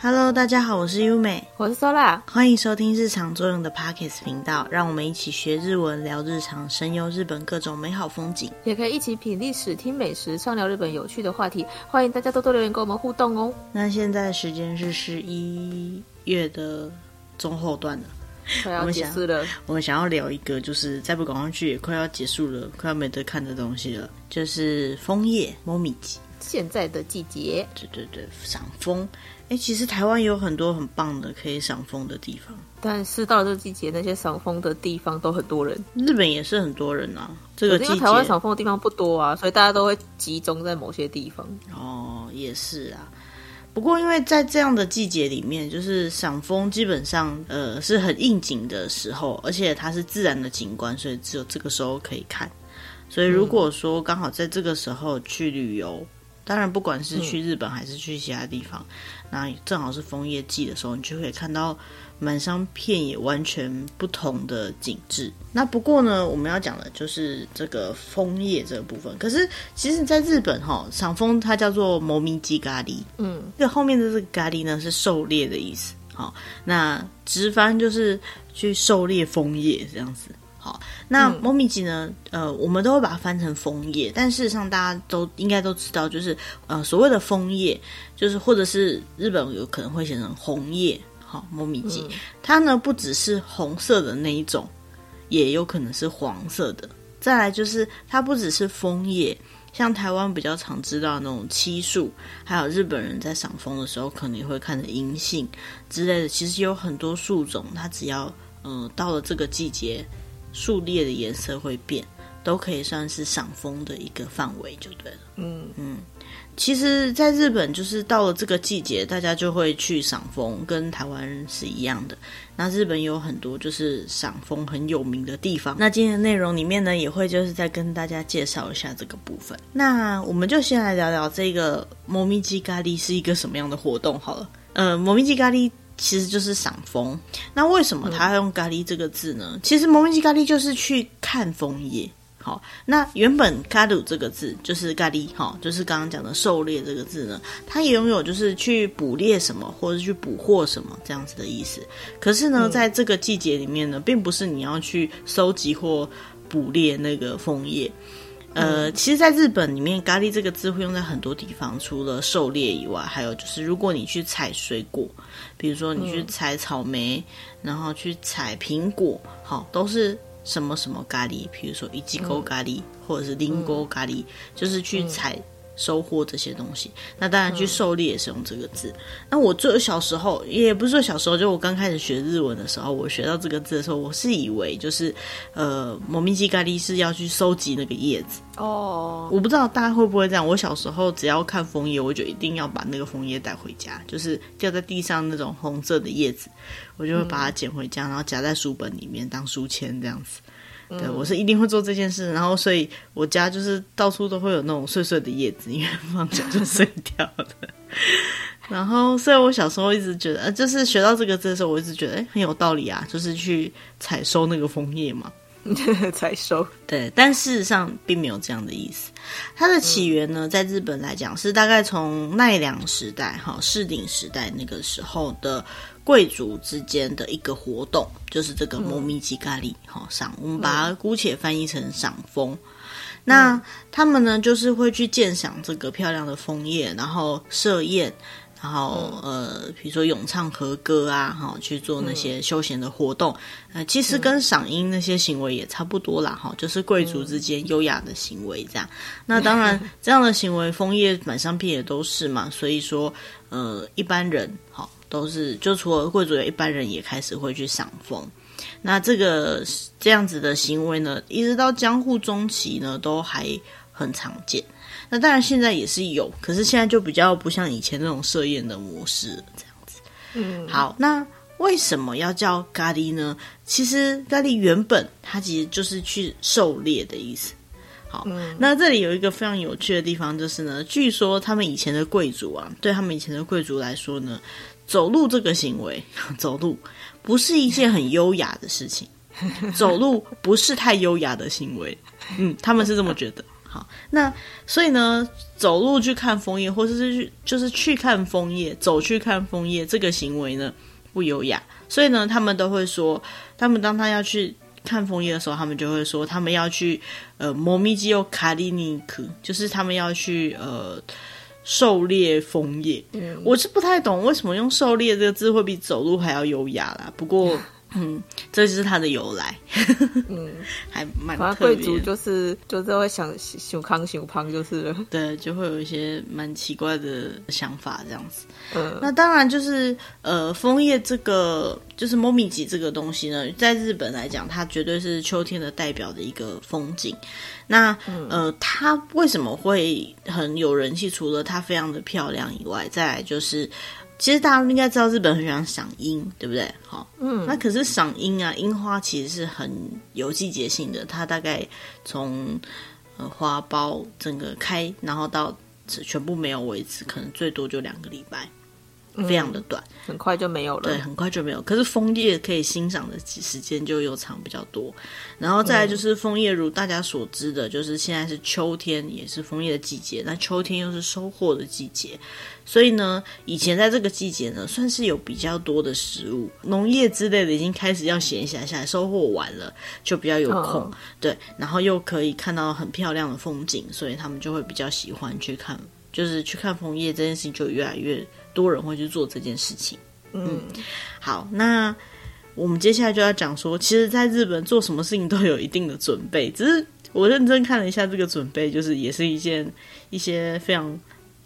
Hello，大家好，我是优美，我是 Sola，欢迎收听日常作用的 Podcast 频道，让我们一起学日文，聊日常，神游日本各种美好风景，也可以一起品历史、听美食，畅聊日本有趣的话题。欢迎大家多多留言跟我们互动哦。那现在时间是十一月的中后段了，快要结束了。我们想要聊一个，就是再不赶上去也快要结束了，快要没得看的东西了，就是枫叶。现在的季节，对对对，赏枫。哎，其实台湾有很多很棒的可以赏枫的地方，但是到了这个季节，那些赏枫的地方都很多人。日本也是很多人啊，这个季节台湾赏枫的地方不多啊，所以大家都会集中在某些地方。哦，也是啊。不过因为在这样的季节里面，就是赏枫基本上呃是很应景的时候，而且它是自然的景观，所以只有这个时候可以看。所以如果说刚好在这个时候去旅游。当然，不管是去日本还是去其他地方，嗯、那正好是枫叶季的时候，你就可以看到满山遍野完全不同的景致。那不过呢，我们要讲的就是这个枫叶这个部分。可是，其实在日本哈，赏枫它叫做 Momiji 狩り，嗯，这个后面的这个咖喱呢是狩猎的意思。好，那直翻就是去狩猎枫叶这样子。好，那 Momiji 呢？呃，我们都会把它翻成枫叶，但事实上大家都应该都知道，就是呃，所谓的枫叶，就是或者是日本有可能会写成红叶。好，Momiji，它呢不只是红色的那一种，也有可能是黄色的。再来就是它不只是枫叶，像台湾比较常知道那种漆树，还有日本人在赏枫的时候可能也会看的银杏之类的。其实有很多树种，它只要呃到了这个季节。树叶的颜色会变，都可以算是赏枫的一个范围，就对了。嗯嗯，其实，在日本，就是到了这个季节，大家就会去赏枫，跟台湾是一样的。那日本有很多就是赏枫很有名的地方。那今天的内容里面呢，也会就是再跟大家介绍一下这个部分。那我们就先来聊聊这个 Momiji 狩り是一个什么样的活动好了。呃，Momiji 狩り。其实就是赏枫，那为什么他要用“狩り”这个字呢？嗯、其实 “Momiji 狩り”就是去看枫叶。好，那原本“狩る”这个字就是“狩り”，哈，就是刚刚讲的“狩猎”这个字呢，它也拥有就是去捕猎什么或者去捕获什么这样子的意思。可是呢，嗯、在这个季节里面呢，并不是你要去收集或捕猎那个枫叶。 呃，其实，在日本里面，“狩り”这个字会用在很多地方，除了狩猎以外，还有就是，如果你去采水果，比如说你去采草莓，然后去采苹果，好，都是什么什么狩り，比如说いちご狩り，或者是りんご狩り，就是去采。 收获这些东西，那当然去狩猎也是用这个字。嗯、那我最小时候，也不是说小时候，就我刚开始学日文的时候，我学到这个字的时候，我是以为就是呃，Momiji 狩り是要去收集那个叶子哦。我不知道大家会不会这样。我小时候只要看枫叶，我就一定要把那个枫叶带回家，就是掉在地上那种红色的叶子，我就会把它捡回家，然后夹在书本里面当书签这样子。对，我是一定会做这件事，然后所以我家就是到处都会有那种碎碎的叶子，因为放脚就碎掉了。然后，所以我小时候一直觉得，呃，就是学到这个字的时候，我一直觉得，哎，很有道理啊，就是去采收那个枫叶嘛，采收。对，但事实上并没有这样的意思。它的起源呢，在日本来讲是大概从奈良时代，哈，室町时代那个时候的。贵族之间的一个活动，就是这个 Momiji 狩り，哈赏，我们把它姑且翻译成赏枫。嗯、那他们呢，就是会去鉴赏这个漂亮的枫叶，然后设宴，然后、嗯、呃，比如说咏唱和歌啊，哈，去做那些休闲的活动。呃，其实跟赏樱那些行为也差不多啦，哈，就是贵族之间优雅的行为这样。那当然，这样的行为，枫叶满山遍野都是嘛，所以说，呃，一般人，好。都是，就除了贵族，有一般人也开始会去赏风。那这个这样子的行为呢，一直到江户中期呢，都还很常见。那当然现在也是有，可是现在就比较不像以前那种设宴的模式这样子。嗯，好，那为什么要叫咖喱呢？其实咖喱原本它其实就是去狩猎的意思。好，嗯、那这里有一个非常有趣的地方，就是呢，据说他们以前的贵族啊，对他们以前的贵族来说呢。走路这个行为，走路不是一件很优雅的事情，走路不是太优雅的行为，嗯，他们是这么觉得。好，那所以呢，走路去看枫叶，或者是去就是去看枫叶，走去看枫叶这个行为呢不优雅。所以呢，他们都会说，他们当他要去看枫叶的时候，他们就会说，他们要去呃，摩米基欧卡利尼克，就是他们要去呃。狩猎枫叶，嗯，我是不太懂为什么用“狩猎”这个字会比走路还要优雅啦。不过，嗯，这就是它的由来，嗯，还蛮特别。贵族就是就是会想熊康熊胖就是了，对，就会有一些蛮奇怪的想法这样子。嗯，那当然就是呃，枫叶这个就是もみじ这个东西呢，在日本来讲，它绝对是秋天的代表的一个风景。那呃，它为什么会很有人气？除了它非常的漂亮以外，再来就是， 其实大家应该知道日本很喜欢赏樱，对不对？好，嗯，那可是赏樱啊，樱花其实是很有季节性的，它大概从呃花苞整个开，然后到全部没有为止，可能最多就两个礼拜。非常的短，很快就没有了。对，很快就没有。可是枫叶可以欣赏的时间就又长比较多。然后再来就是枫叶，如大家所知的，就是现在是秋天，也是枫叶的季节。那秋天又是收获的季节，所以呢，以前在这个季节呢，算是有比较多的食物，农业之类的已经开始要闲暇下来，收获完了就比较有空。哦、对，然后又可以看到很漂亮的风景，所以他们就会比较喜欢去看，就是去看枫叶这件事情就越来越。多人会去做这件事情，嗯，好，那我们接下来就要讲说，其实，在日本做什么事情都有一定的准备，只是 我认真看了一下这个准备，就是也是一件一些非常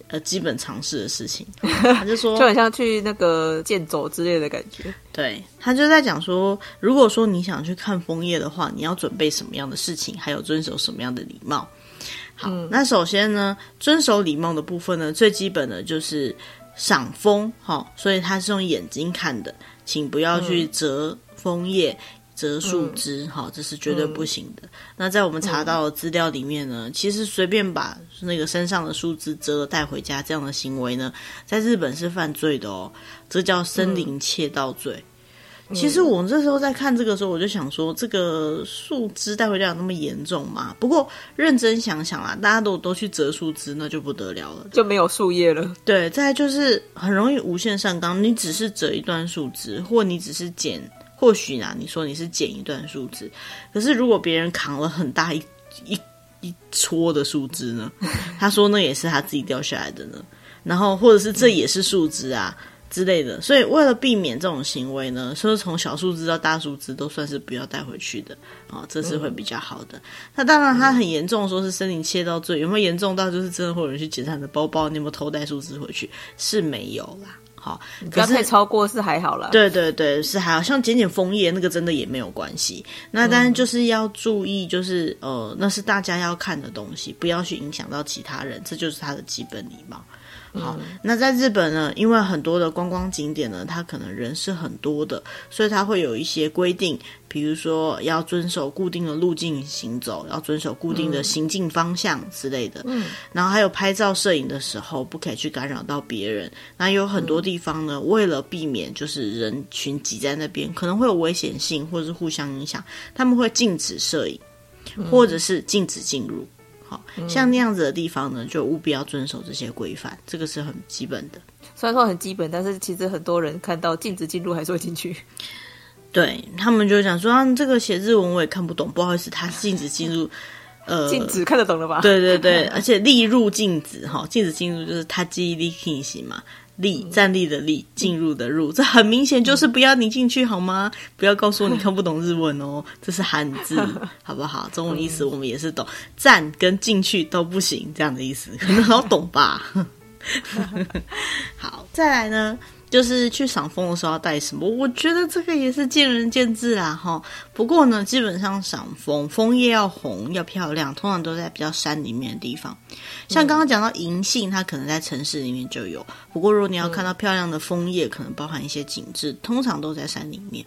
呃基本常识的事情。他就说，就很像去那个健走之类的感觉。对，他就在讲说，如果说你想去看枫叶的话，你要准备什么样的事情，还有遵守什么样的礼貌。好，嗯，那首先呢，遵守礼貌的部分呢，最基本的就是。赏枫，哈，所以它是用眼睛看的，请不要去折枫叶、折树枝，哈，这是绝对不行的。那在我们查到的资料里面呢，其实随便把那个身上的树枝折了带回家这样的行为呢，在日本是犯罪的哦，这叫森林窃盗罪。其实我们这时候在看这个时候，我就想说，这个树枝带回家有那么严重吗？不过认真想想啦，大家都都去折树枝，那就不得了了，就没有树叶了。对，再来就是很容易无限上纲。你只是折一段树枝，或你只是剪，或许啊，你说你是剪一段树枝，可是如果别人扛了很大一一一撮的树枝呢？他说那也是他自己掉下来的呢。然后或者是这也是树枝啊。之类的，所以为了避免这种行为呢，所以从小树枝到大树枝都算是不要带回去的啊、哦，这是会比较好的。那当然，它很严重，说是森林切到最，有没有严重到就是真的会有人去检查你的包包，你有没有偷带树枝回去？是没有啦。好，不要太超过是还好啦。对对对，是还好，像剪剪枫叶那个真的也没有关系。那当然就是要注意，就是呃，那是大家要看的东西，不要去影响到其他人，这就是他的基本礼貌。好，那在日本呢，因为很多的观光景点呢，它可能人是很多的，所以它会有一些规定，比如说要遵守固定的路径行走，要遵守固定的行进方向之类的。嗯，然后还有拍照摄影的时候，不可以去干扰到别人。那有很多地方呢，为了避免就是人群挤在那边，可能会有危险性或者是互相影响，他们会禁止摄影，或者是禁止进入。像那样子的地方呢，就务必要遵守这些规范，这个是很基本的。虽然说很基本，但是其实很多人看到禁止进入还是会进去。对，他们就想说，啊，这个写日文我也看不懂，不好意思，他禁止进入。呃，禁止看得懂了吧？对对对，而且例入禁止哈，禁止进入就是他记忆力进行嘛。立站立的立，进入的入，这很明显就是不要你进去好吗？不要告诉我你 看不懂日文哦，这是汉字，好不好？中文意思我们也是懂，站跟进去都不行，这样的意思可能好懂吧？好，再来呢。就是去赏枫的时候要带什么？我觉得这个也是见仁见智啦，哈。不过呢，基本上赏枫，枫叶要红要漂亮，通常都在比较山里面的地方。像刚刚讲到银杏，它可能在城市里面就有。不过如果你要看到漂亮的枫叶，可能包含一些景致，通常都在山里面。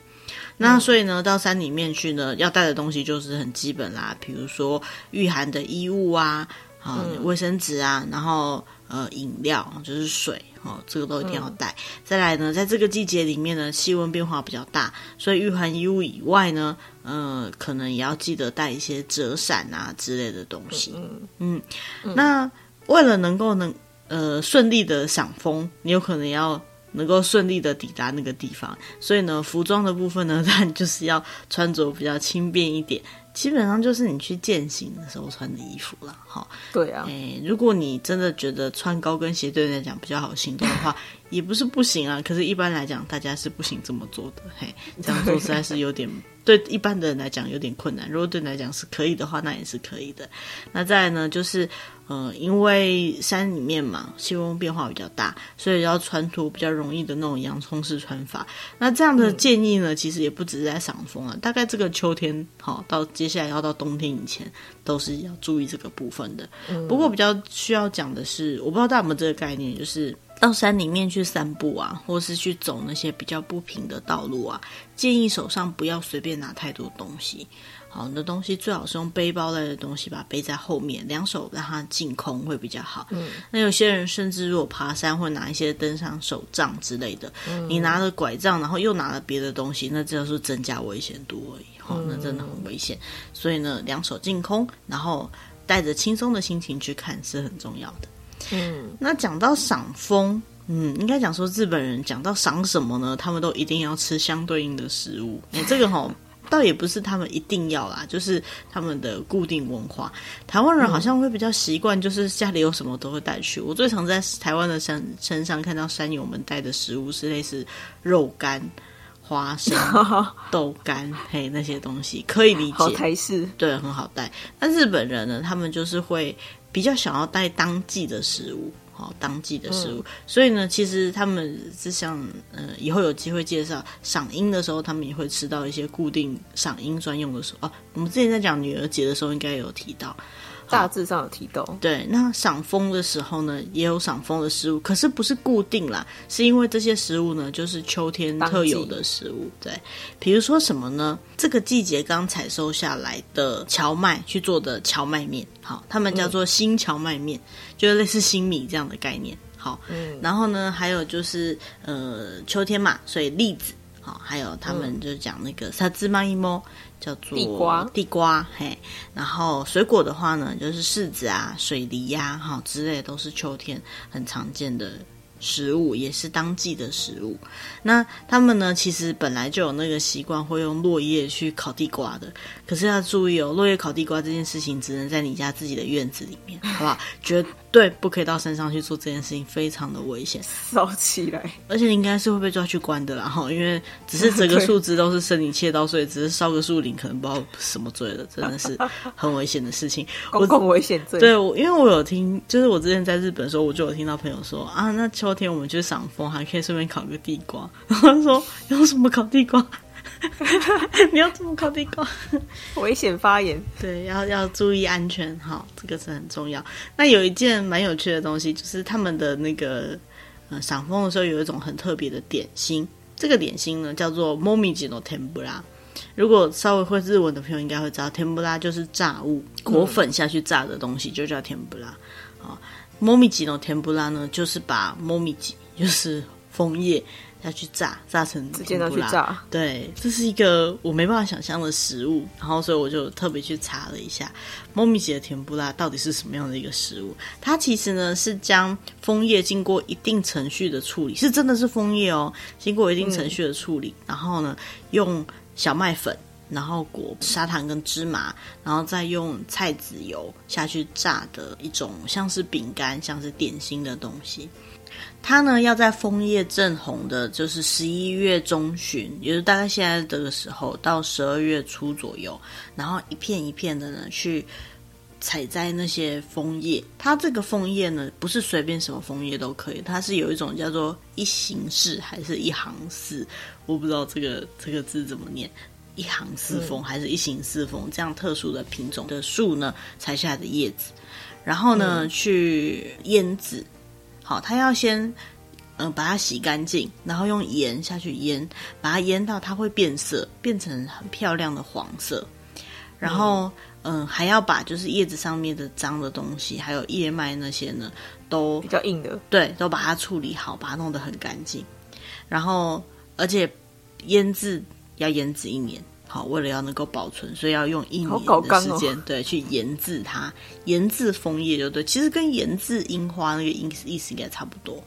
那所以呢，到山里面去呢，要带的东西就是很基本啦，比如说御寒的衣物啊，啊，卫生纸啊，然后。呃饮料，就是水哦，这个都一定要带。嗯、再来呢，在这个季节里面呢，气温变化比较大，所以御寒衣物以外呢，呃，可能也要记得带一些折伞啊之类的东西。嗯嗯，嗯，那为了能够能呃顺利的赏枫，你有可能要。能够顺利的抵达那个地方，所以呢，服装的部分呢，当然就是要穿着比较轻便一点，基本上就是你去践行的时候穿的衣服了，哈。对啊，哎，如果你真的觉得穿高跟鞋对你来讲比较好行动的话，也不是不行啊。可是，一般来讲，大家是不行这么做的，嘿，这样做实在是有点对一般的人来讲有点困难。如果对你来讲是可以的话，那也是可以的。那再来呢，就是。呃，因为山里面嘛，气温变化比较大，所以要穿脱比较容易的那种洋葱式穿法。那这样的建议呢，嗯、其实也不只是在赏枫啊，大概这个秋天，好、哦、到接下来要到冬天以前，都是要注意这个部分的。嗯、不过比较需要讲的是，我不知道大家有没有这个概念，就是到山里面去散步啊，或是去走那些比较不平的道路啊，建议手上不要随便拿太多东西。好，你的东西最好是用背包类的东西把它背在后面，两手让它净空会比较好。嗯，那有些人甚至如果爬山会拿一些登山手杖之类的，嗯，你拿了拐杖，然后又拿了别的东西，那这就是增加危险度而已。好，那真的很危险。所以呢，两手净空，然后带着轻松的心情去看是很重要的。嗯，那讲到赏枫，嗯，应该讲说日本人讲到赏什么呢？他们都一定要吃相对应的食物。哎，这个齁。倒也不是他们一定要啦，就是他们的固定文化。台湾人好像会比较习惯，就是家里有什么都会带去。我最常在台湾的山山上看到山友们带的食物是类似肉干、花生、豆干，嘿，那些东西可以理解，台式对，很好带。那日本人呢，他们就是会比较想要带当季的食物。好，当季的食物，嗯、所以呢，其实他们是像，呃，以后有机会介绍赏樱的时候，他们也会吃到一些固定赏樱专用的食物。哦，我们之前在讲女儿节的时候，应该有提到。大致上有提到，对。那赏枫的时候呢，也有赏枫的食物，可是不是固定啦，是因为这些食物呢，就是秋天特有的食物。对，比如说什么呢？这个季节刚采收下来的荞麦去做的荞麦面，好，他们叫做新荞麦面，嗯、就是类似新米这样的概念。好，嗯。然后呢，还有就是呃，秋天嘛，所以栗子，好，还有他们就讲那个萨兹玛伊莫。叫做地瓜，地瓜嘿，然后水果的话呢，就是柿子啊、水梨呀、啊，哈之类都是秋天很常见的食物，也是当季的食物。那他们呢，其实本来就有那个习惯，会用落叶去烤地瓜的。可是要注意哦，落叶烤地瓜这件事情，只能在你家自己的院子里面，好不好？绝对不可以到山上去做这件事情，非常的危险，烧起来。而且你应该是会被抓去关的啦，哈，因为只是整个树枝都是生理切刀，所以只是烧个树林，可能不知道什么罪了，真的是 很危险的事情。公共危险罪。对，我因为我有听，就是我之前在日本的时候，我就有听到朋友说啊，那秋天我们去赏枫，还可以顺便烤个地瓜。然后他说有什么烤地瓜？你要怎么烤地瓜？危险发言。对，要要注意安全，好，这个是很重要。那有一件蛮有趣的东西，就是他们的那个呃赏枫的时候有一种很特别的点心，这个点心呢叫做 momiji no tempura。如果稍微会日文的朋友应该会知道，tempura 就是炸物，裹粉下去炸的东西就叫 tempura。啊 ，momiji no tempura 呢就是把 momiji 就是枫叶。要去炸，炸成直接拿去炸。对，这是一个我没办法想象的食物，然后所以我就特别去查了一下，もみじ的甜不辣到底是什么样的一个食物？它其实呢是将枫叶经过一定程序的处理，是真的是枫叶哦，经过一定程序的处理，嗯、然后呢用小麦粉， 然后裹砂糖跟芝麻，然后再用菜籽油下去炸的一种像是饼干、像是点心的东西。它呢，要在枫叶正红的，就是十一月中旬，也就是大概现在这个时候，到十二月初左右，然后一片一片的呢，去采摘那些枫叶。它这个枫叶呢，不是随便什么枫叶都可以，它是有一种叫做一行式还是一行式，我不知道这个这个字怎么念，一行四风还是一行四风，这样特殊的品种的树呢，采下来的叶子，然后呢，嗯、去腌制。好，它要先，嗯、呃，把它洗干净，然后用盐下去腌，把它腌到它会变色，变成很漂亮的黄色。然后，嗯，还要把就是叶子上面的脏的东西，还有叶脉那些呢，都比较硬的，对，都把它处理好，把它弄得很干净。然后，而且腌制要腌制一年，好，为了要能够保存，所以要用一年的时间，哦、对，去腌制它，腌制枫叶就对。其实跟腌制樱花那个意思意思应该差不多。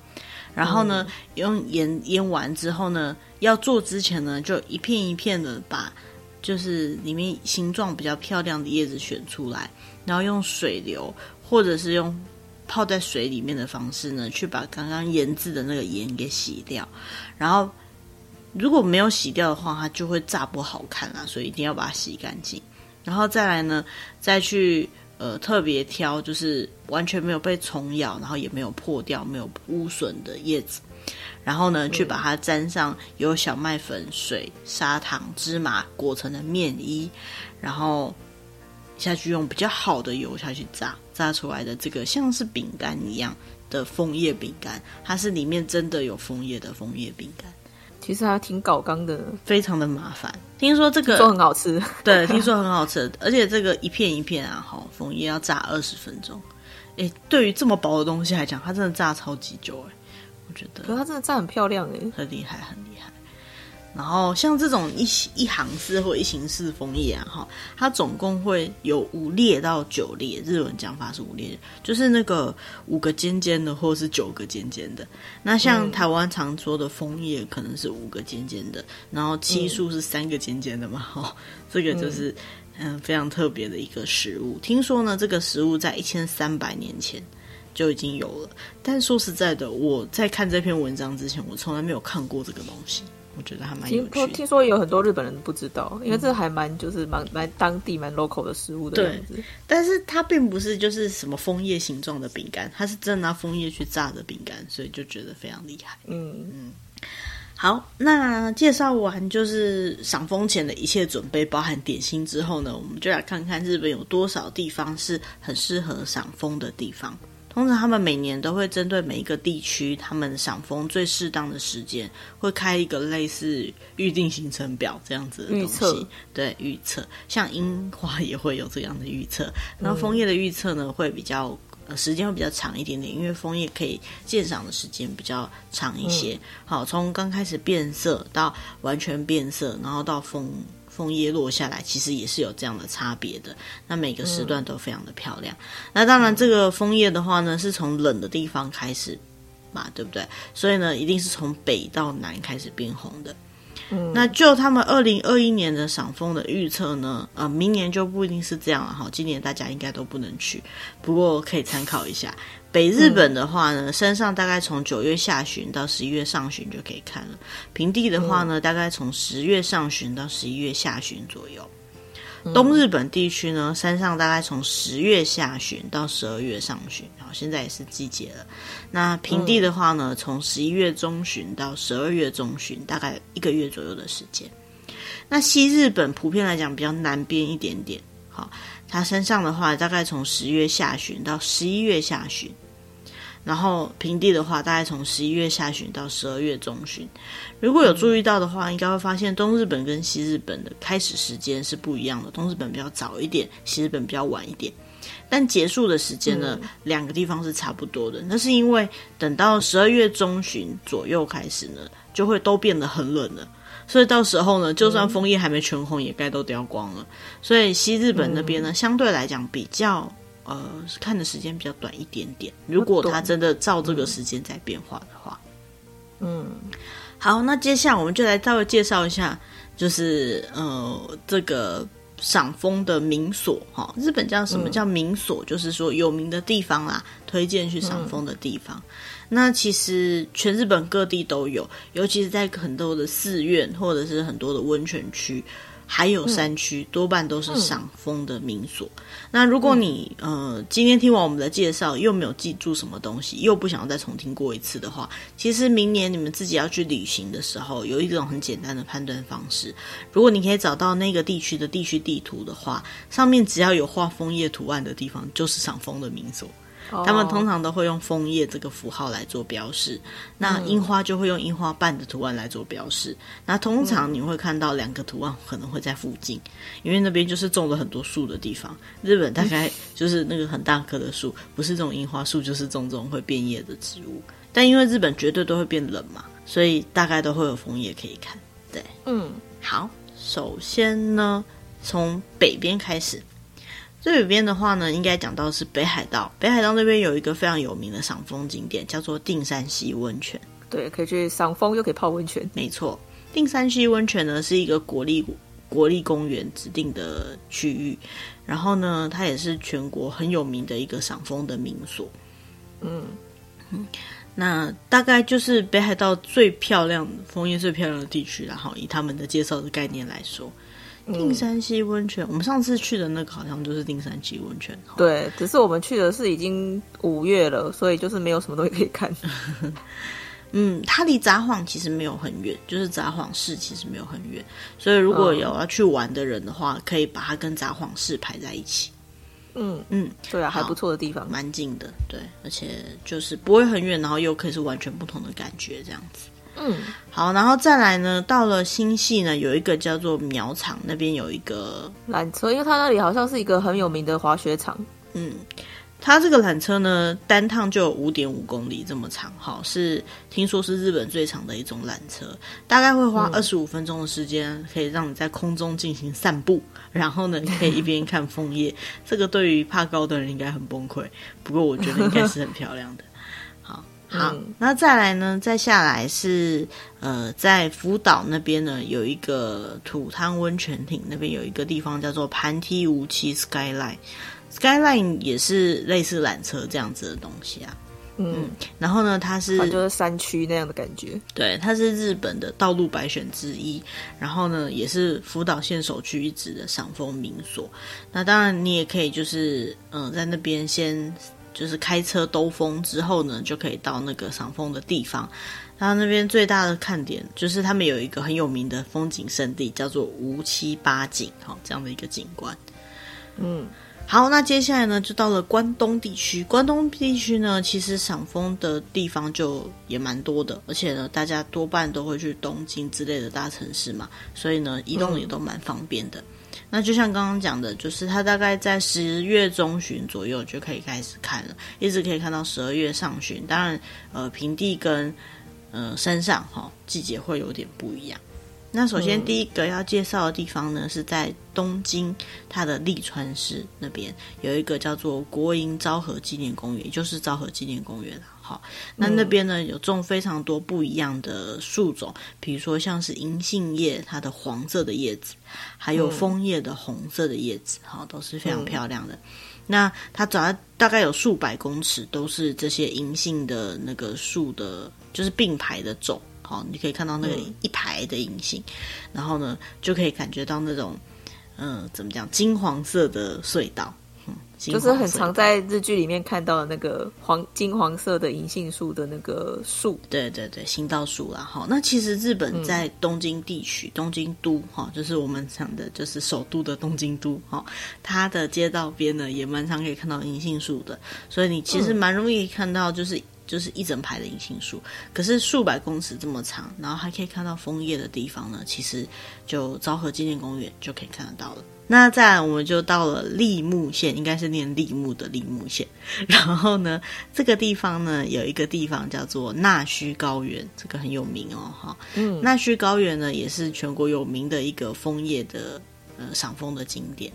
然后呢，嗯、用腌腌完之后呢，要做之前呢，就一片一片的把。就是里面形状比较漂亮的叶子选出来，然后用水流或者是用泡在水里面的方式呢，去把刚刚腌制的那个盐给洗掉。然后如果没有洗掉的话，它就会炸不好看啦，所以一定要把它洗干净。然后再来呢，再去呃特别挑，就是完全没有被虫咬，然后也没有破掉、没有污损的叶子。然后呢，去把它沾上有小麦粉、水、砂糖、芝麻裹成的面衣，然后下去用比较好的油下去炸，炸出来的这个像是饼干一样的枫叶饼干，它是里面真的有枫叶的枫叶饼干。其实还挺搞刚的，非常的麻烦。听说这个说很好吃，对，听说很好吃，而且这个一片一片啊，好枫叶要炸二十分钟。哎，对于这么薄的东西来讲，它真的炸超级久哎。我觉得，可是它真的炸很漂亮哎，很厉害，很厉害。然后像这种一一行式或一行式枫叶啊，哈，它总共会有五列到九列，日文讲法是五列，就是那个五个尖尖的，或是九个尖尖的。那像台湾常说的枫叶，可能是五个尖尖的，然后七树是三个尖尖的嘛，哈、嗯，这个就是嗯非常特别的一个食物。听说呢，这个食物在一千三百年前。就已经有了，但说实在的，我在看这篇文章之前，我从来没有看过这个东西。我觉得还蛮有趣的。听说有很多日本人不知道，因为这还蛮就是蛮蛮当地蛮 local 的食物的样子。对，但是它并不是就是什么枫叶形状的饼干，它是真的拿枫叶去炸的饼干，所以就觉得非常厉害。嗯嗯。好，那介绍完就是赏枫前的一切准备，包含点心之后呢，我们就来看看日本有多少地方是很适合赏枫的地方。通常他们每年都会针对每一个地区，他们赏枫最适当的时间，会开一个类似预定行程表这样子的东西。对，预测，像樱花也会有这样的预测。然后枫叶的预测呢，会比较呃时间会比较长一点点，因为枫叶可以鉴赏的时间比较长一些。嗯、好，从刚开始变色到完全变色，然后到枫。枫叶落下来，其实也是有这样的差别的。那每个时段都非常的漂亮。嗯、那当然，这个枫叶的话呢，是从冷的地方开始嘛，对不对？所以呢，一定是从北到南开始变红的。嗯，那就他们二零二一年的赏枫的预测呢，呃，明年就不一定是这样了哈。今年大家应该都不能去，不过可以参考一下。北日本的话呢，山上大概从九月下旬到十一月上旬就可以看了。平地的话呢，大概从十月上旬到十一月下旬左右。东日本地区呢，山上大概从十月下旬到十二月上旬，好，现在也是季节了。那平地的话呢，从十一月中旬到十二月中旬，大概一个月左右的时间。那西日本普遍来讲比较南边一点点，好。它山上的话，大概从十月下旬到十一月下旬，然后平地的话，大概从十一月下旬到十二月中旬。如果有注意到的话，应该会发现东日本跟西日本的开始时间是不一样的，东日本比较早一点，西日本比较晚一点。但结束的时间呢，嗯、两个地方是差不多的。那是因为等到十二月中旬左右开始呢，就会都变得很冷了。所以到时候呢，就算枫叶还没全红，也该都凋光了。所以西日本那边呢，相对来讲比较呃看的时间比较短一点点。如果它真的照这个时间在变化的话，嗯，好，那接下来我们就来稍微介绍一下，就是呃这个赏枫的名所哈。日本叫什么叫名所？就是说有名的地方啦，推荐去赏枫的地方。那其实全日本各地都有，尤其是在很多的寺院或者是很多的温泉区，还有山区，多半都是赏枫的名所。嗯、那如果你呃今天听完我们的介绍，又没有记住什么东西，又不想要再重听过一次的话，其实明年你们自己要去旅行的时候，有一种很简单的判断方式。如果你可以找到那个地区的地区地图的话，上面只要有画枫叶图案的地方，就是赏枫的名所。哦、他们通常都会用枫叶这个符号来做标示，那樱花就会用樱花瓣的图案来做标示。那通常你会看到两个图案可能会在附近，因为那边就是种了很多树的地方。日本大概就是那个很大棵的树，不是这种樱花树，就是种这种会变叶的植物。但因为日本绝对都会变冷嘛，所以大概都会有枫叶可以看。对，嗯，好，首先呢，从北边开始。最北边的话呢，应该讲到是北海道。北海道那边有一个非常有名的赏枫景点，叫做定山溪温泉。对，可以去赏枫，又可以泡温泉。没错，定山溪温泉呢是一个国立国立公园指定的区域，然后呢，它也是全国很有名的一个赏枫的民所。嗯嗯，那大概就是北海道最漂亮、枫叶最漂亮的地区，然后以他们的介绍的概念来说。定山溪温泉，我们上次去的那个好像就是定山溪温泉。对，只是我们去的是已经五月了，所以就是没有什么东西可以看。嗯，它离札幌其实没有很远，就是札幌市其实没有很远，所以如果有要去玩的人的话，嗯、可以把它跟札幌市排在一起。嗯嗯，对啊，还不错的地方，蛮近的，对，而且就是不会很远，然后又可以是完全不同的感觉，这样子。嗯，好，然后再来呢，到了新系呢，有一个叫做苗场，那边有一个缆车，因为它那里好像是一个很有名的滑雪场。嗯，它这个缆车呢，单趟就有五点五公里这么长，好，是听说是日本最长的一种缆车，大概会花二十五分钟的时间，嗯、可以让你在空中进行散步，然后呢，你 可以一边看枫叶。这个对于怕高的人应该很崩溃，不过我觉得应该是很漂亮的。好，那再来呢？再下来是呃，在福岛那边呢，有一个土汤温泉亭，那边有一个地方叫做盘梯无期 Skyline。Skyline 也是类似缆车这样子的东西啊。嗯，嗯，然后呢，它是就是山区那样的感觉。对，它是日本的道路百选之一。然后呢，也是福岛县首屈一指的赏枫名所。那当然，你也可以就是嗯、呃，在那边先。就是开车兜风之后呢，就可以到那个赏枫的地方。然后那边最大的看点就是他们有一个很有名的风景胜地，叫做无七八景，哈，这样的一个景观。嗯，好，那接下来呢，就到了关东地区。关东地区呢，其实赏枫的地方就也蛮多的，而且呢，大家多半都会去东京之类的大城市嘛，所以呢，移动也都蛮方便的。嗯那就像刚刚讲的，就是它大概在十月中旬左右就可以开始看了，一直可以看到十二月上旬。当然，呃，平地跟呃山上哈、哦、季节会有点不一样。那首先第一个要介绍的地方呢，是在东京，它的立川市那边有一个叫做国营昭和纪念公园，也就是昭和纪念公园好，那那边呢，有种非常多不一样的树种，比如说像是银杏叶，它的黄色的叶子，还有枫叶的红色的叶子，好，都是非常漂亮的。那它主要大概有数百公尺，都是这些银杏的那个树的，就是并排的种，好，你可以看到那个一排的银杏，然后呢，就可以感觉到那种，嗯，怎么讲，金黄色的隧道。就是很常在日剧里面看到的那个黄金黄色的银杏树的那个树，对对对，行道树啦。哈，那其实日本在东京地区，嗯、东京都哈，就是我们讲的，就是首都的东京都哈，它的街道边呢也蛮常可以看到银杏树的，所以你其实蛮容易看到，就是、嗯、就是一整排的银杏树。可是数百公尺这么长，然后还可以看到枫叶的地方呢，其实就昭和纪念公园就可以看得到了。那再，我们就到了立木县，应该是念立木的立木县。然后呢，这个地方呢，有一个地方叫做纳须高原，这个很有名哦，哈。嗯，纳须高原呢，也是全国有名的一个枫叶的。呃，赏枫的景点，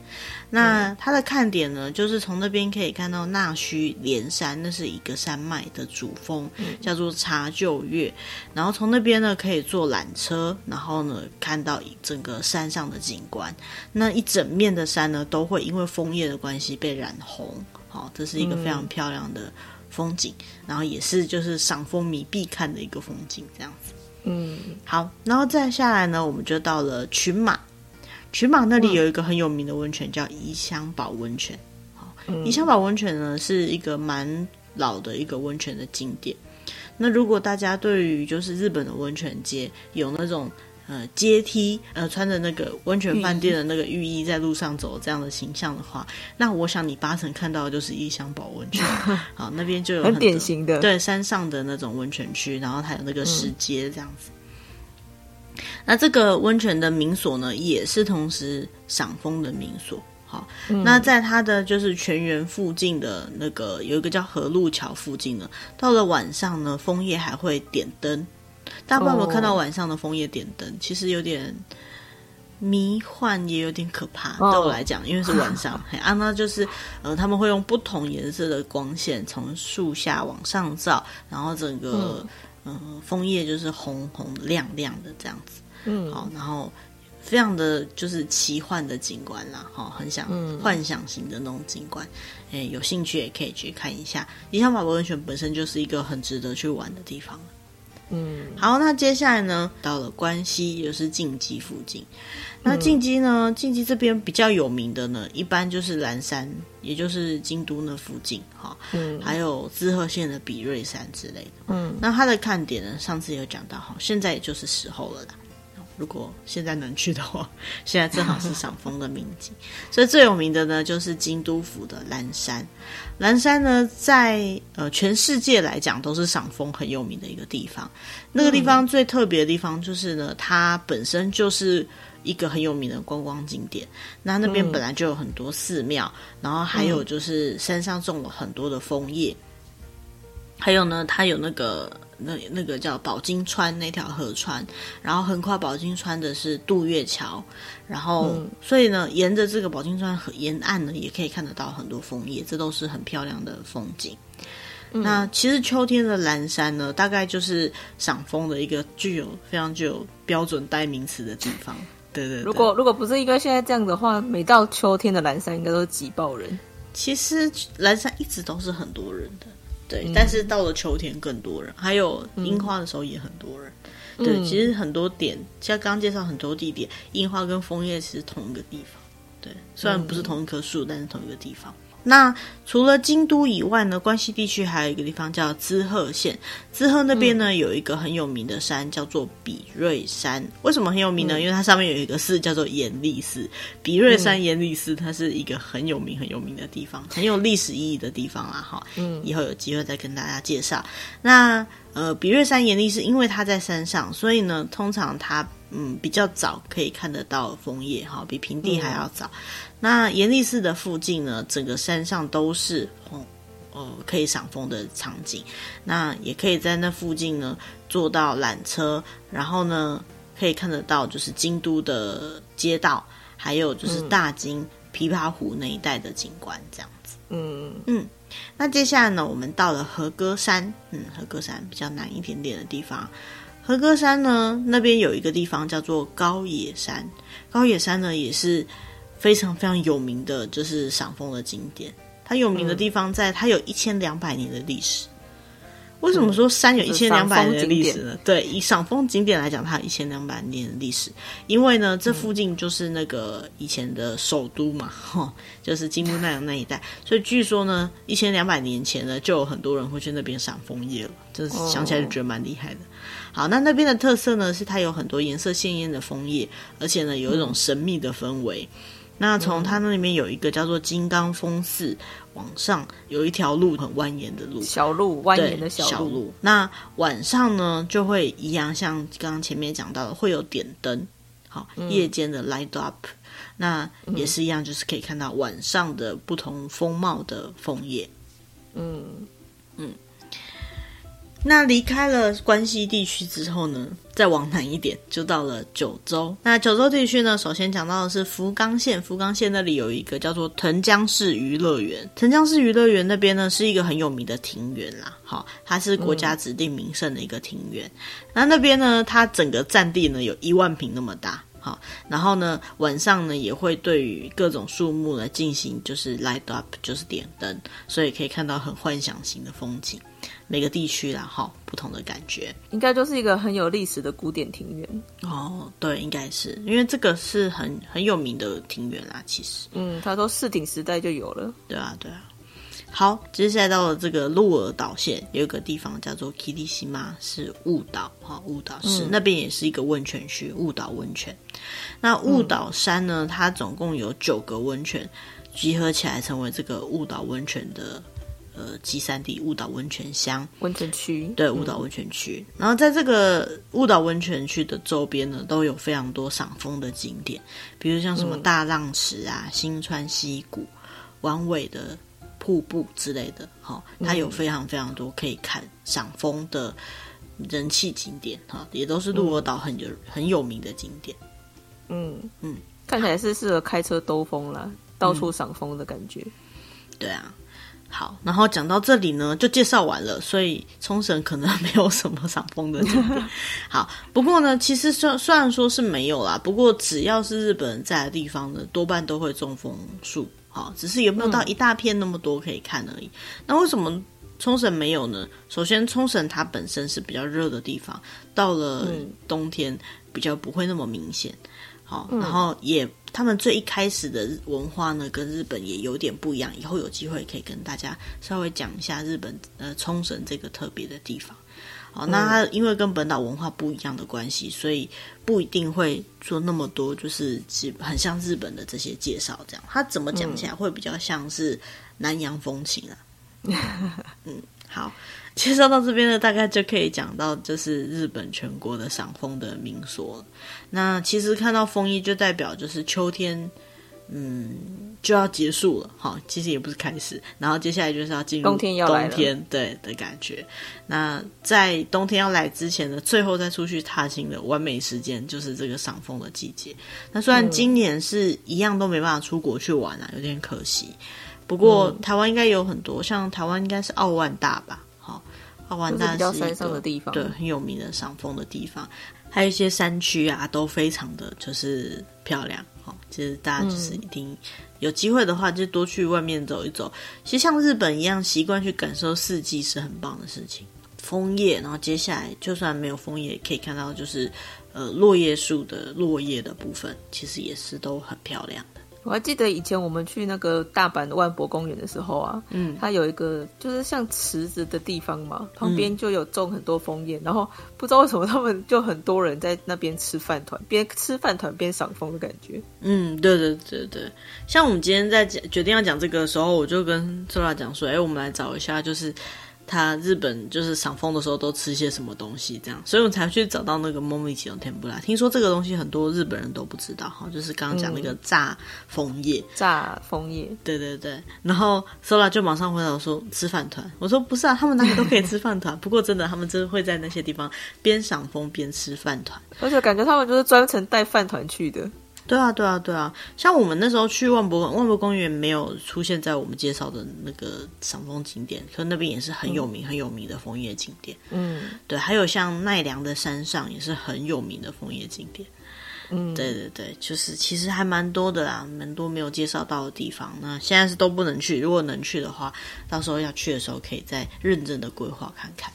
那它的看点呢，就是从那边可以看到纳须连山，那是一个山脉的主峰，叫做茶臼岳。然后从那边呢，可以坐缆车，然后呢，看到整个山上的景观。那一整面的山呢，都会因为枫叶的关系被染红。好，这是一个非常漂亮的风景，然后也是就是赏枫迷必看的一个风景，这样子。嗯，好，然后再下来呢，我们就到了群马。群马那里有一个很有名的温泉，叫怡香保温泉。好，宜香保温泉呢是一个蛮老的一个温泉的景点。那如果大家对于就是日本的温泉街有那种呃阶梯，呃穿着那个温泉饭店的那个浴衣在路上走这样的形象的话，那我想你八成看到的就是异香堡温泉。好，那边就有很，很典型的对山上的那种温泉区，然后还有那个石阶这样子。嗯、那这个温泉的民所呢，也是同时赏枫的民所。好，嗯、那在它的就是泉源附近的那个有一个叫河路桥附近呢，到了晚上呢，枫叶还会点灯。大家有没有看到晚上的枫叶点灯？哦、其实有点迷幻，也有点可怕。哦、对我来讲，因为是晚上，啊，那就是呃，他们会用不同颜色的光线从树下往上照，然后整个嗯、呃，枫叶就是红红亮亮的这样子。嗯，好，然后非常的就是奇幻的景观啦，哈，很想幻想型的那种景观。哎、嗯，有兴趣也可以去看一下。理想宝宝温泉本身就是一个很值得去玩的地方。嗯，好，那接下来呢，到了关西，也就是近畿附近。那近畿呢，近畿这边比较有名的呢，一般就是岚山，也就是京都那附近哈。嗯，还有滋贺县的比瑞山之类的。嗯，那它的看点呢，上次有讲到哈，现在也就是时候了啦。如果现在能去的话，现在正好是赏枫的名景，所以最有名的呢就是京都府的岚山。岚山呢，在呃全世界来讲都是赏枫很有名的一个地方。那个地方最特别的地方就是呢，它本身就是一个很有名的观光景点。那那边本来就有很多寺庙，然后还有就是山上种了很多的枫叶，还有呢，它有那个。那那个叫宝金川那条河川，然后横跨宝金川的是渡月桥，然后、嗯、所以呢，沿着这个宝金川河沿岸呢，也可以看得到很多枫叶，这都是很漂亮的风景。嗯、那其实秋天的蓝山呢，大概就是赏枫的一个具有非常具有标准代名词的地方。对对对，如果如果不是因为现在这样的话，每到秋天的蓝山应该都挤爆人。其实蓝山一直都是很多人的。对，但是到了秋天更多人，还有樱花的时候也很多人。嗯、对，其实很多点，像刚刚介绍很多地点，樱花跟枫叶其实同一个地方。对，虽然不是同一棵树，嗯、但是同一个地方。那除了京都以外呢，关西地区还有一个地方叫滋贺县。滋贺那边呢，嗯、有一个很有名的山叫做比瑞山。为什么很有名呢？嗯、因为它上面有一个寺叫做严立寺。比瑞山严立寺，它是一个很有名很有名的地方，很有历史意义的地方啦。哈，嗯，以后有机会再跟大家介绍。那呃，比瑞山严立寺，因为它在山上，所以呢，通常它嗯比较早可以看得到枫叶，哈，比平地还要早。嗯那严立寺的附近呢，整个山上都是红，呃，可以赏枫的场景。那也可以在那附近呢坐到缆车，然后呢可以看得到就是京都的街道，还有就是大金、琵琶湖那一带的景观，这样子。嗯嗯。那接下来呢，我们到了和歌山，嗯，和歌山比较南一点点的地方。和歌山呢，那边有一个地方叫做高野山，高野山呢也是。非常非常有名的就是赏枫的景点，它有名的地方在它有一千两百年的历史。为什么说山有一千两百年的历史呢？对，以赏枫景点来讲，它有一千两百年的历史。因为呢，这附近就是那个以前的首都嘛，哈，就是京都奈良那一带，所以据说呢，一千两百年前呢，就有很多人会去那边赏枫叶了。就是想起来就觉得蛮厉害的。好，那那边的特色呢，是它有很多颜色鲜艳的枫叶，而且呢，有一种神秘的氛围。那从它那里面有一个叫做金刚峰寺，往上有一条路很蜿蜒的路，小路蜿蜒的小路。小路。那晚上呢，就会一样，像刚刚前面讲到的，会有点灯，好，夜间的 light up，嗯。那也是一样，就是可以看到晚上的不同风貌的枫叶。嗯嗯。那离开了关西地区之后呢，再往南一点就到了九州。那九州地区呢，首先讲到的是福冈县。福冈县那里有一个叫做藤江市娱乐园。藤江市娱乐园那边呢，是一个很有名的庭园啦。好，它是国家指定名胜的一个庭园。那、那边呢，它整个占地呢有一万坪那么大。好，然后呢，晚上呢也会对于各种树木来进行就是 light up，就是点灯，所以可以看到很幻想型的风景。每个地区然后不同的感觉，应该就是一个很有历史的古典庭园哦。对，应该是因为这个是很很有名的庭园啦。其实，嗯，他说四鼎时代就有了。对啊，对啊。好，接下来到了这个鹿儿岛县，有一个地方叫做 Kitishima，是雾岛哈，雾岛市、嗯、那边也是一个温泉区，雾岛温泉。那雾岛山呢，它总共有九个温泉，集合起来成为这个雾岛温泉的呃集散地，雾岛温泉乡温泉区。对，雾岛温泉区。嗯、然后在这个雾岛温泉区的周边呢，都有非常多赏枫的景点，比如像什么大浪池啊、新川溪谷、王尾的。瀑布之类的，哈，它有非常非常多可以看赏枫的人气景点，哈，也都是鹿儿岛很有很有名的景点。嗯嗯，看起来是适合开车兜风啦，到处赏枫的感觉。嗯。对啊，好，然后讲到这里呢，就介绍完了，所以冲绳可能没有什么赏枫的景点。好，不过呢，其实虽虽然说是没有啦，不过只要是日本人在的地方呢，多半都会种枫树。好，只是有没有到一大片那么多可以看而已。嗯、那为什么冲绳没有呢？首先，冲绳它本身是比较热的地方，到了冬天比较不会那么明显。好，然后也他们最一开始的文化呢，跟日本也有点不一样。以后有机会可以跟大家稍微讲一下日本呃冲绳这个特别的地方。好，那它因为跟本岛文化不一样的关系，所以不一定会做那么多，就是很像日本的这些介绍这样。它怎么讲起来会比较像是南洋风情啊？嗯，好，介绍到这边呢，大概就可以讲到就是日本全国的赏枫的名所。那其实看到枫叶就代表就是秋天。嗯，就要结束了哈，其实也不是开始，然后接下来就是要进入冬天，冬天对的感觉。那在冬天要来之前呢，最后再出去踏青的完美时间就是这个赏枫的季节。那虽然今年是一样都没办法出国去玩啊，有点可惜。不过台湾应该有很多，像台湾应该是奥万大吧？好，奥万大是一个山上的地方，对，很有名的赏枫的地方，还有一些山区啊，都非常的就是漂亮。其实大家就是一定有机会的话，就多去外面走一走。其实像日本一样，习惯去感受四季是很棒的事情。枫叶，然后接下来就算没有枫叶，可以看到就是呃落叶树的落叶的部分，其实也是都很漂亮。我还记得以前我们去那个大阪的万博公园的时候啊，嗯，它有一个就是像池子的地方嘛，旁边就有种很多枫叶，嗯，然后不知道为什么他们就很多人在那边吃饭团，边吃饭团边赏枫的感觉。嗯，对对对对，像我们今天在讲决定要讲这个的时候，我就跟 Sora 讲说，哎，我们来找一下，就是。他日本就是赏枫的时候都吃些什么东西，这样，所以我才去找到那个 Momichi の天ぷら。听说这个东西很多日本人都不知道哈，就是刚刚讲那个炸枫叶，嗯，炸枫叶，对对对。然后 Sora 就马上回答我说吃饭团，我说不是啊，他们哪里都可以吃饭团，不过真的他们真的会在那些地方边赏枫边吃饭团，而且感觉他们就是专程带饭团去的。 对啊，对啊，对啊！像我们那时候去万博万博公园，没有出现在我们介绍的那个赏枫景点，可那边也是很有名、嗯、很有名的枫叶景点。嗯，对，还有像奈良的山上也是很有名的枫叶景点。嗯，对对对，就是其实还蛮多的啦，蛮多没有介绍到的地方。那现在是都不能去，如果能去的话，到时候要去的时候可以再认真的规划看看。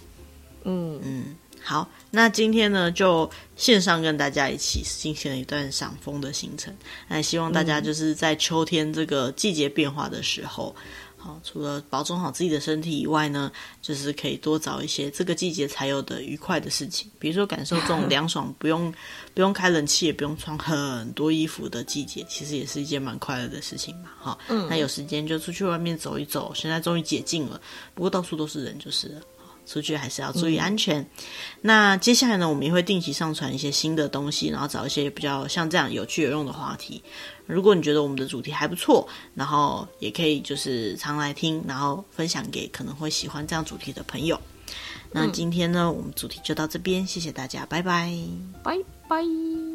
嗯嗯。好，那今天呢，就线上跟大家一起进行了一段赏枫的行程。那希望大家就是在秋天这个季节变化的时候，好、嗯，除了保重好自己的身体以外呢，就是可以多找一些这个季节才有的愉快的事情，比如说感受这种凉爽，不用不用开冷气，也不用穿很多衣服的季节，其实也是一件蛮快乐的事情嘛。哈，嗯，那有时间就出去外面走一走。现在终于解禁了，不过到处都是人，就是了。出去还是要注意安全。嗯。那接下来呢，我们也会定期上传一些新的东西，然后找一些比较像这样有趣有用的话题。如果你觉得我们的主题还不错，然后也可以就是常来听，然后分享给可能会喜欢这样主题的朋友。那今天呢，我们主题就到这边，谢谢大家，拜拜，拜拜。